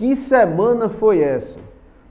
Que semana foi essa?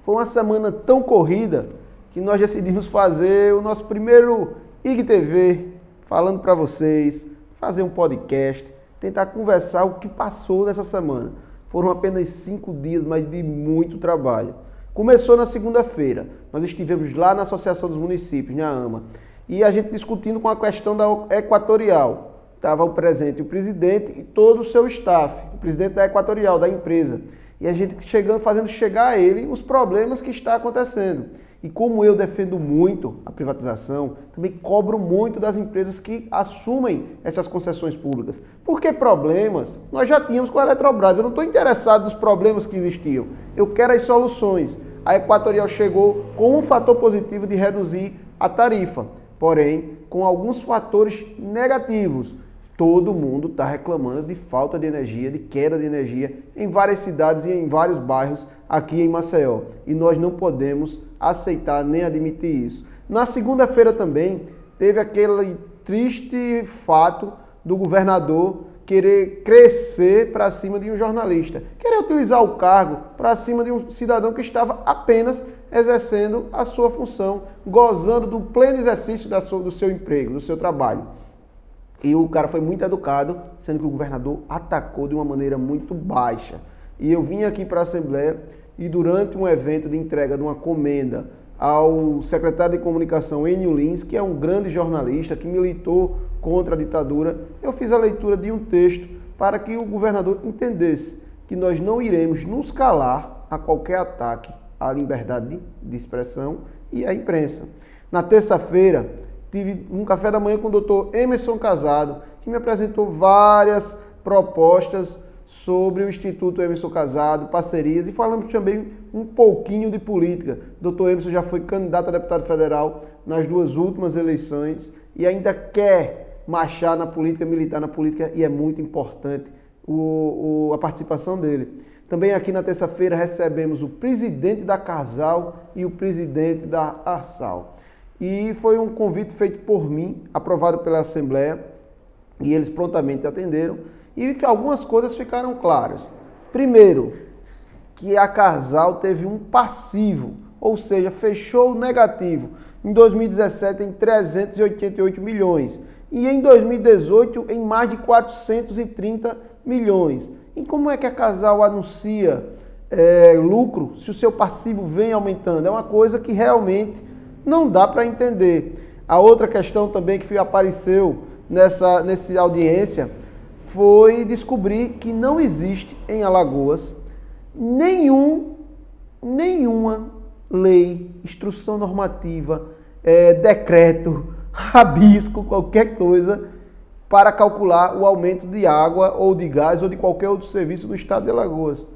Foi uma semana tão corrida que nós decidimos fazer o nosso primeiro IGTV falando para vocês, fazer um podcast, tentar conversar o que passou nessa semana. Foram apenas cinco dias, mas de muito trabalho. Começou na segunda-feira. Nós estivemos lá na Associação dos Municípios, na AMA, e a gente discutindo com a questão da Equatorial. Estava presente o presidente e todo o seu staff, o presidente da Equatorial, da empresa. E a gente chegando, fazendo chegar a ele os problemas que está acontecendo. E como eu defendo muito a privatização, também cobro muito das empresas que assumem essas concessões públicas. Porque problemas nós já tínhamos com a Eletrobras. Eu não estou interessado nos problemas que existiam. Eu quero as soluções. A Equatorial chegou com um fator positivo de reduzir a tarifa, porém com alguns fatores negativos todo mundo está reclamando de falta de energia, de queda de energia em várias cidades e em vários bairros aqui em Maceió. E nós não podemos aceitar nem admitir isso. Na segunda-feira também teve aquele triste fato do governador querer crescer para cima de um jornalista, querer utilizar o cargo para cima de um cidadão que estava apenas exercendo a sua função, gozando do pleno exercício do seu emprego, do seu trabalho. E o cara foi muito educado, sendo que o governador atacou de uma maneira muito baixa. E eu vim aqui para a Assembleia e durante um evento de entrega de uma comenda ao secretário de comunicação Enio Lins, que é um grande jornalista que militou contra a ditadura, eu fiz a leitura de um texto para que o governador entendesse que nós não iremos nos calar a qualquer ataque à liberdade de expressão e à imprensa. Na terça-feira, tive um café da manhã com o doutor Emerson Casado, que me apresentou várias propostas sobre o Instituto Emerson Casado, parcerias e falamos também um pouquinho de política. Doutor Emerson já foi candidato a deputado federal nas duas últimas eleições e ainda quer marchar na política, militar na política e é muito importante o, o, a participação dele. Também aqui na terça-feira recebemos o presidente da Casal e o presidente da Arsal. E foi um convite feito por mim, aprovado pela Assembleia, e eles prontamente atenderam. E algumas coisas ficaram claras. Primeiro, que a Casal teve um passivo, ou seja, fechou negativo em 2017 em 388 milhões e em 2018 em mais de 430 milhões. E como é que a Casal anuncia é, lucro se o seu passivo vem aumentando? É uma coisa que realmente não dá para entender. A outra questão também que apareceu nessa, nessa audiência foi descobrir que não existe em Alagoas nenhum, nenhuma lei, instrução normativa, é, decreto, rabisco, qualquer coisa para calcular o aumento de água ou de gás ou de qualquer outro serviço no estado de Alagoas.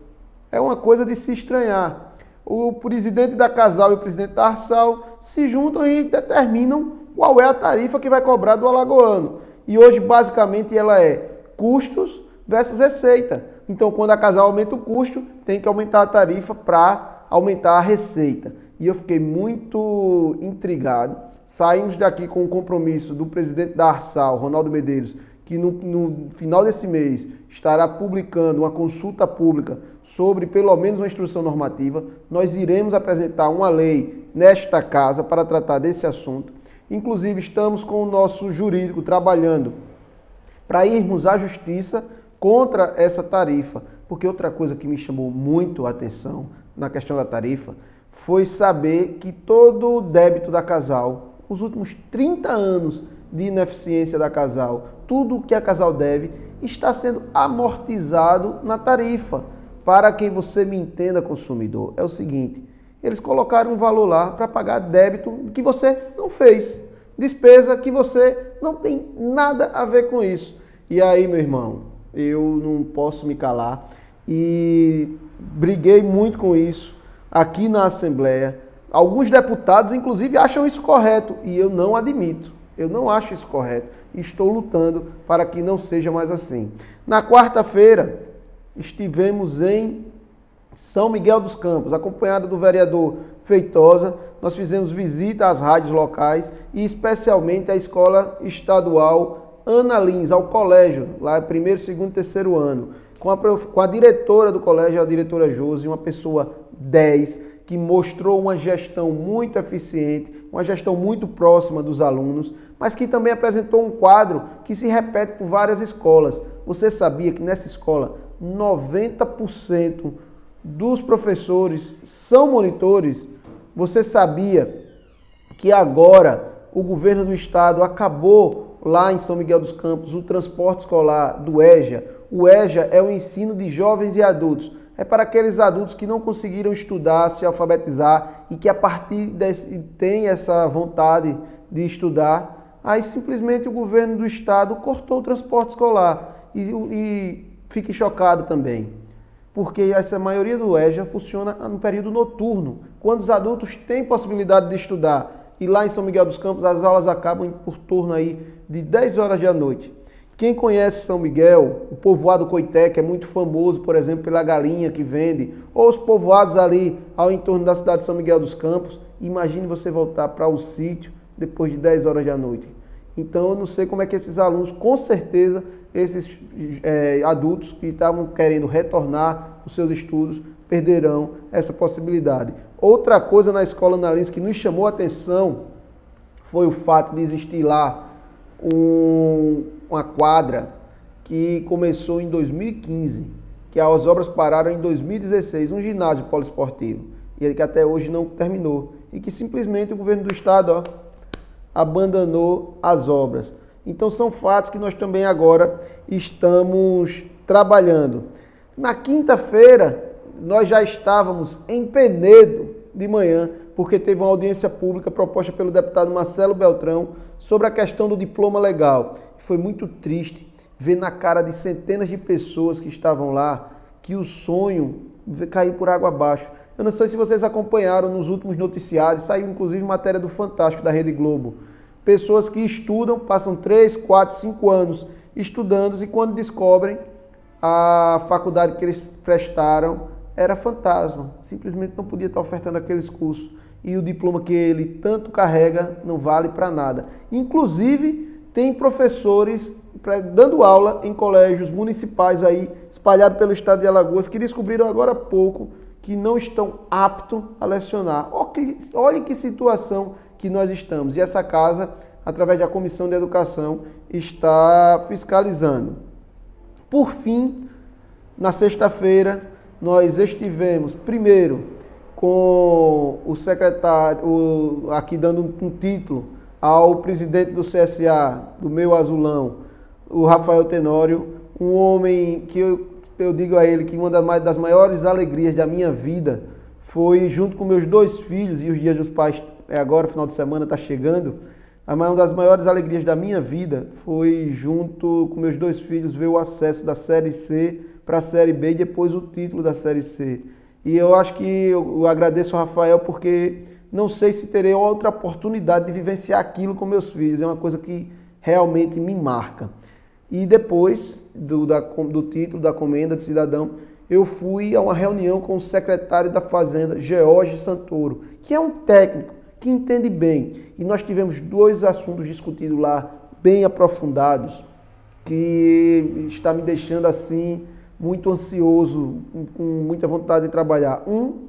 É uma coisa de se estranhar o presidente da Casal e o presidente da Arsal se juntam e determinam qual é a tarifa que vai cobrar do alagoano. E hoje, basicamente, ela é custos versus receita. Então, quando a Casal aumenta o custo, tem que aumentar a tarifa para aumentar a receita. E eu fiquei muito intrigado. Saímos daqui com o compromisso do presidente da Arsal, Ronaldo Medeiros, que no, no final desse mês estará publicando uma consulta pública sobre pelo menos uma instrução normativa. Nós iremos apresentar uma lei nesta casa para tratar desse assunto. Inclusive, estamos com o nosso jurídico trabalhando para irmos à justiça contra essa tarifa. Porque outra coisa que me chamou muito a atenção na questão da tarifa foi saber que todo o débito da casal, os últimos 30 anos de ineficiência da casal, tudo que a casal deve, está sendo amortizado na tarifa. Para quem você me entenda, consumidor, é o seguinte: eles colocaram um valor lá para pagar débito que você não fez, despesa que você não tem nada a ver com isso. E aí, meu irmão, eu não posso me calar e briguei muito com isso aqui na Assembleia. Alguns deputados, inclusive, acham isso correto e eu não admito. Eu não acho isso correto e estou lutando para que não seja mais assim. Na quarta-feira, estivemos em São Miguel dos Campos, acompanhado do vereador Feitosa. Nós fizemos visita às rádios locais e especialmente à escola estadual Ana Lins, ao colégio, lá primeiro, segundo, terceiro ano. com a, com a diretora do colégio, a diretora Josi, uma pessoa 10, que mostrou uma gestão muito eficiente, uma gestão muito próxima dos alunos, mas que também apresentou um quadro que se repete por várias escolas. Você sabia que nessa escola 90% dos professores são monitores? Você sabia que agora o governo do estado acabou lá em São Miguel dos Campos o transporte escolar do EJA? O EJA é o ensino de jovens e adultos é para aqueles adultos que não conseguiram estudar, se alfabetizar e que a partir desse tem essa vontade de estudar, aí simplesmente o governo do estado cortou o transporte escolar e, e fique chocado também, porque essa maioria do EJA funciona no período noturno, quando os adultos têm possibilidade de estudar. E lá em São Miguel dos Campos as aulas acabam por turno aí de 10 horas da noite. Quem conhece São Miguel, o povoado Coité, que é muito famoso, por exemplo, pela galinha que vende, ou os povoados ali ao entorno da cidade de São Miguel dos Campos, imagine você voltar para o sítio depois de 10 horas da noite. Então eu não sei como é que esses alunos, com certeza, esses é, adultos que estavam querendo retornar os seus estudos, perderão essa possibilidade. Outra coisa na escola Analins que nos chamou a atenção foi o fato de existir lá um, uma quadra que começou em 2015, que as obras pararam em 2016, um ginásio poliesportivo, e que até hoje não terminou, e que simplesmente o governo do estado ó, abandonou as obras. Então são fatos que nós também agora estamos trabalhando. Na quinta-feira, nós já estávamos em Penedo de manhã, porque teve uma audiência pública proposta pelo deputado Marcelo Beltrão sobre a questão do diploma legal. Foi muito triste ver na cara de centenas de pessoas que estavam lá que o sonho caiu por água abaixo. Eu não sei se vocês acompanharam nos últimos noticiários, saiu inclusive matéria do Fantástico da Rede Globo. Pessoas que estudam, passam 3, 4, 5 anos estudando e quando descobrem a faculdade que eles prestaram era fantasma, simplesmente não podia estar ofertando aqueles cursos e o diploma que ele tanto carrega não vale para nada. Inclusive, tem professores dando aula em colégios municipais aí, espalhados pelo estado de Alagoas, que descobriram agora há pouco que não estão aptos a lecionar. Olha que situação que nós estamos. E essa casa, através da Comissão de Educação, está fiscalizando. Por fim, na sexta-feira, nós estivemos, primeiro, com o secretário, aqui dando um título ao presidente do CSA, do meu azulão, o Rafael Tenório, um homem que eu, eu digo a ele que uma das maiores alegrias da minha vida foi, junto com meus dois filhos, e os dias dos pais, é agora, final de semana, está chegando, uma das maiores alegrias da minha vida foi, junto com meus dois filhos, ver o acesso da Série C para a Série B e depois o título da Série C. E eu acho que eu agradeço ao Rafael porque não sei se terei outra oportunidade de vivenciar aquilo com meus filhos. É uma coisa que realmente me marca. E depois do, da, do título da comenda de cidadão, eu fui a uma reunião com o secretário da Fazenda, George Santoro, que é um técnico que entende bem. E nós tivemos dois assuntos discutidos lá, bem aprofundados, que está me deixando assim muito ansioso, com muita vontade de trabalhar. Um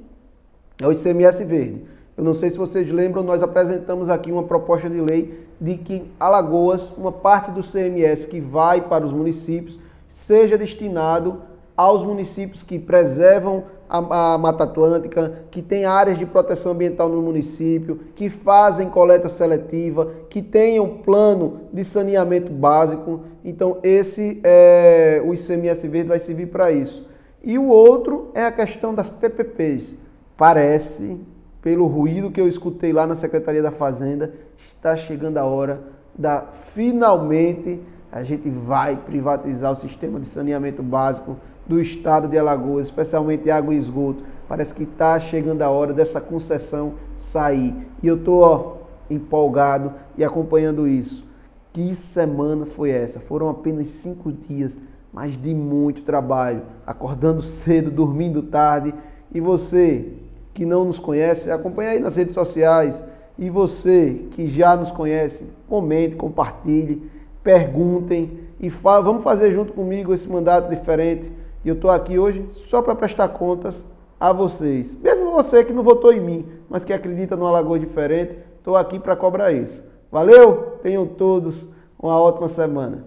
é o ICMS verde. Eu não sei se vocês lembram, nós apresentamos aqui uma proposta de lei de que Alagoas, uma parte do CMS que vai para os municípios, seja destinado aos municípios que preservam a, a, Mata Atlântica, que tem áreas de proteção ambiental no município, que fazem coleta seletiva, que tenham plano de saneamento básico. Então, esse é, o ICMS Verde vai servir para isso. E o outro é a questão das PPPs. Parece, pelo ruído que eu escutei lá na Secretaria da Fazenda, está chegando a hora da finalmente a gente vai privatizar o sistema de saneamento básico do estado de Alagoas, especialmente água e esgoto. Parece que está chegando a hora dessa concessão sair. E eu estou empolgado e acompanhando isso. Que semana foi essa? Foram apenas cinco dias, mas de muito trabalho. Acordando cedo, dormindo tarde. E você que não nos conhece, acompanha aí nas redes sociais. E você que já nos conhece, comente, compartilhe, perguntem e fa vamos fazer junto comigo esse mandato diferente E eu estou aqui hoje só para prestar contas a vocês. Mesmo você que não votou em mim, mas que acredita numa Lagoa diferente, estou aqui para cobrar isso. Valeu? Tenham todos uma ótima semana.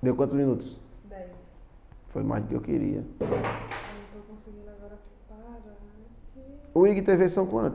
Deu quantos minutos? 10. Foi mais do que eu queria. Eu não tô conseguindo agora parar. O IGTV são quantos?